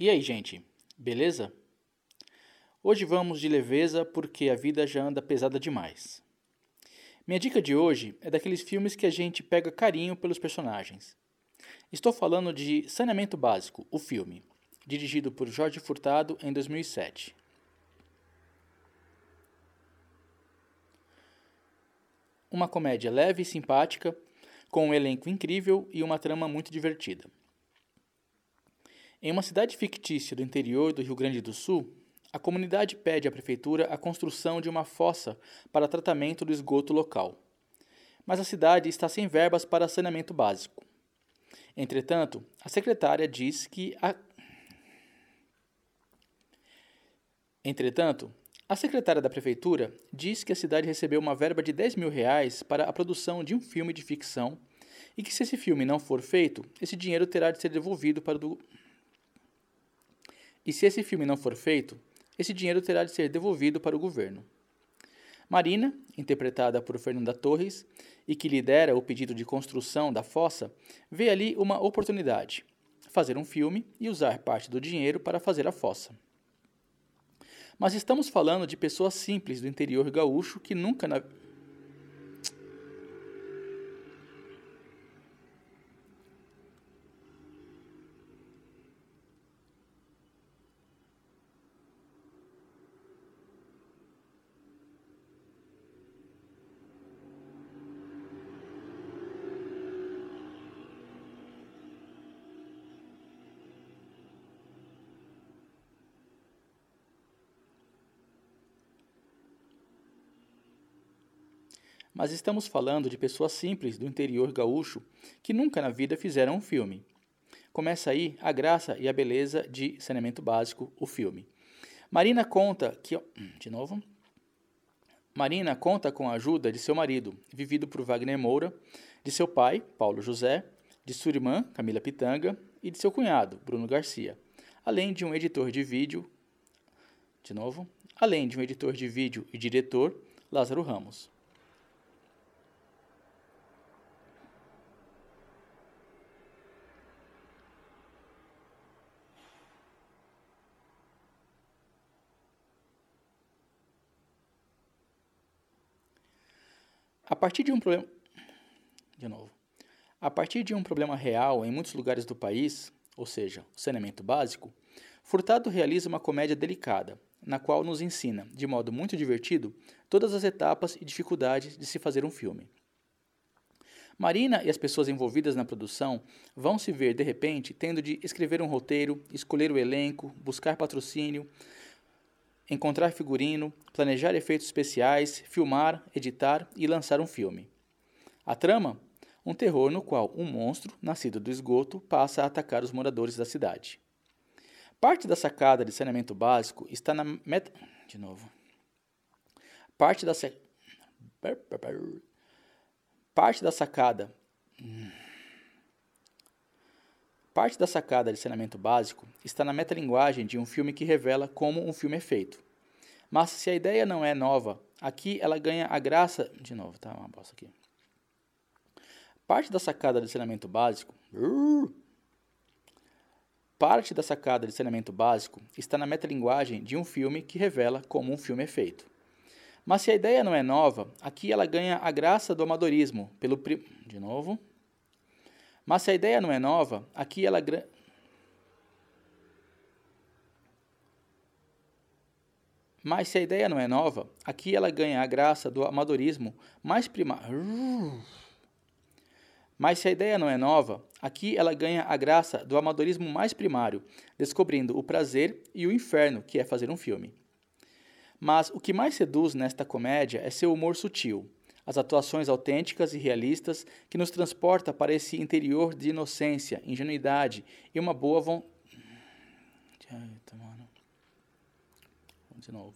E aí, gente, beleza? Hoje vamos de leveza porque a vida já anda pesada demais. Minha dica de hoje é daqueles filmes que a gente pega carinho pelos personagens. Estou falando de Saneamento Básico, o filme, dirigido por Jorge Furtado em 2007. Uma comédia leve e simpática, com um elenco incrível e uma trama muito divertida. Em uma cidade fictícia do interior do Rio Grande do Sul, a comunidade pede à prefeitura a construção de uma fossa para tratamento do esgoto local. Mas a cidade está sem verbas para saneamento básico. Entretanto, a secretária diz que a Entretanto, a secretária da prefeitura diz que a cidade recebeu uma verba de 10 mil reais para a produção de um filme de ficção e que se esse filme não for feito, esse dinheiro terá de ser devolvido para o e se esse filme não for feito, esse dinheiro terá de ser devolvido para o governo. Marina, interpretada por Fernanda Torres, e que lidera o pedido de construção da fossa, vê ali uma oportunidade: fazer um filme e usar parte do dinheiro para fazer a fossa. Mas estamos falando de pessoas simples do interior gaúcho que nunca na mas estamos falando de pessoas simples do interior gaúcho que nunca na vida fizeram um filme. Começa aí a graça e a beleza de Saneamento Básico, o filme. Marina conta que. De novo. Marina conta com a ajuda de seu marido, vivido por Wagner Moura, de seu pai, Paulo José, de sua irmã, Camila Pitanga, e de seu cunhado, Bruno Garcia, além de um editor de vídeo. De novo. Além de um editor de vídeo e diretor, Lázaro Ramos. A partir de um problema. De novo. A partir de um problema real em muitos lugares do país, ou seja, o saneamento básico, Furtado realiza uma comédia delicada, na qual nos ensina, de modo muito divertido, todas as etapas e dificuldades de se fazer um filme. Marina e as pessoas envolvidas na produção vão se ver, de repente, tendo de escrever um roteiro, escolher o elenco, buscar patrocínio, encontrar figurino, planejar efeitos especiais, filmar, editar e lançar um filme. A trama? Um terror no qual um monstro, nascido do esgoto, passa a atacar os moradores da cidade. Parte da sacada de saneamento básico está na meta. De novo. Parte da. Parte da sacada. Parte da sacada de saneamento básico está na metalinguagem de um filme que revela como um filme é feito. Mas se a ideia não é nova, aqui ela ganha a graça. De novo, tá? Uma bosta aqui. Parte da sacada de saneamento básico. Parte da sacada de saneamento básico está na metalinguagem de um filme que revela como um filme é feito. Mas se a ideia não é nova, aqui ela ganha a graça do amadorismo pelo de novo. Mas se a ideia não é nova, aqui ela. Mas se a ideia não é nova, aqui ela ganha a graça do amadorismo mais primário. Mas se a ideia não é nova, aqui ela ganha a graça do amadorismo mais primário, descobrindo o prazer e o inferno que é fazer um filme. Mas o que mais seduz nesta comédia é seu humor sutil, as atuações autênticas e realistas que nos transporta para esse interior de inocência, ingenuidade e uma boa vontade. De novo.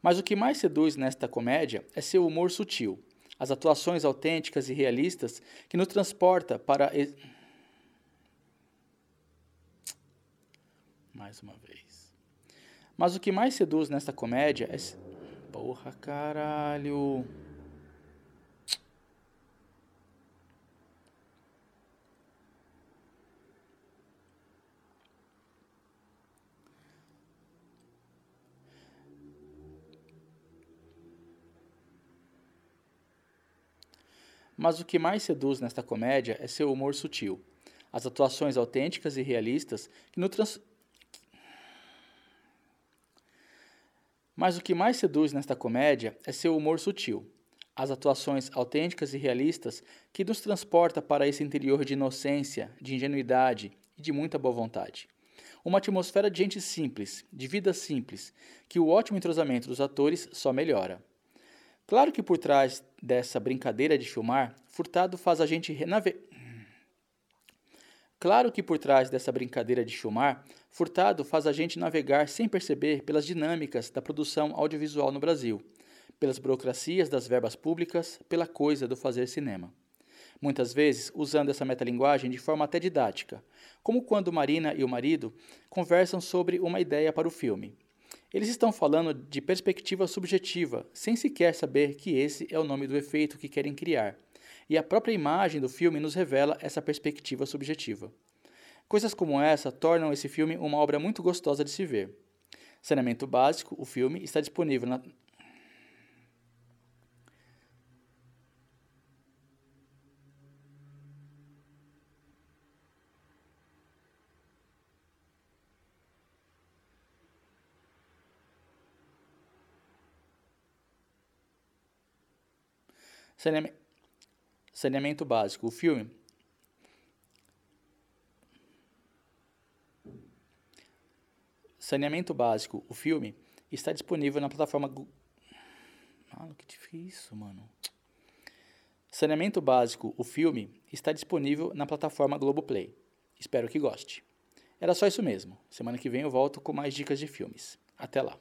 Mas o que mais seduz nesta comédia é seu humor sutil, as atuações autênticas e realistas que nos transporta para. Mais uma vez. Mas o que mais seduz nesta comédia é. Porra, caralho. Mas o que mais seduz nesta comédia é seu humor sutil, as atuações autênticas e realistas que no trans... Mas o que mais seduz nesta comédia é seu humor sutil, as atuações autênticas e realistas que nos transporta para esse interior de inocência, de ingenuidade e de muita boa vontade. Uma atmosfera de gente simples, de vida simples, que o ótimo entrosamento dos atores só melhora. Claro que por trás dessa brincadeira de filmar, Furtado faz a gente renavegar. Claro que por trás dessa brincadeira de filmar, Furtado faz a gente navegar sem perceber pelas dinâmicas da produção audiovisual no Brasil, pelas burocracias das verbas públicas, pela coisa do fazer cinema. Muitas vezes usando essa metalinguagem de forma até didática, como quando Marina e o marido conversam sobre uma ideia para o filme. Eles estão falando de perspectiva subjetiva, sem sequer saber que esse é o nome do efeito que querem criar. E a própria imagem do filme nos revela essa perspectiva subjetiva. Coisas como essa tornam esse filme uma obra muito gostosa de se ver. Saneamento básico, o filme está disponível na, Saneamento, saneamento básico. O filme. Saneamento básico. O filme está disponível na plataforma. Mano, que difícil, mano. Saneamento básico. O filme está disponível na plataforma Globoplay. Espero que goste. Era só isso mesmo. Semana que vem eu volto com mais dicas de filmes. Até lá.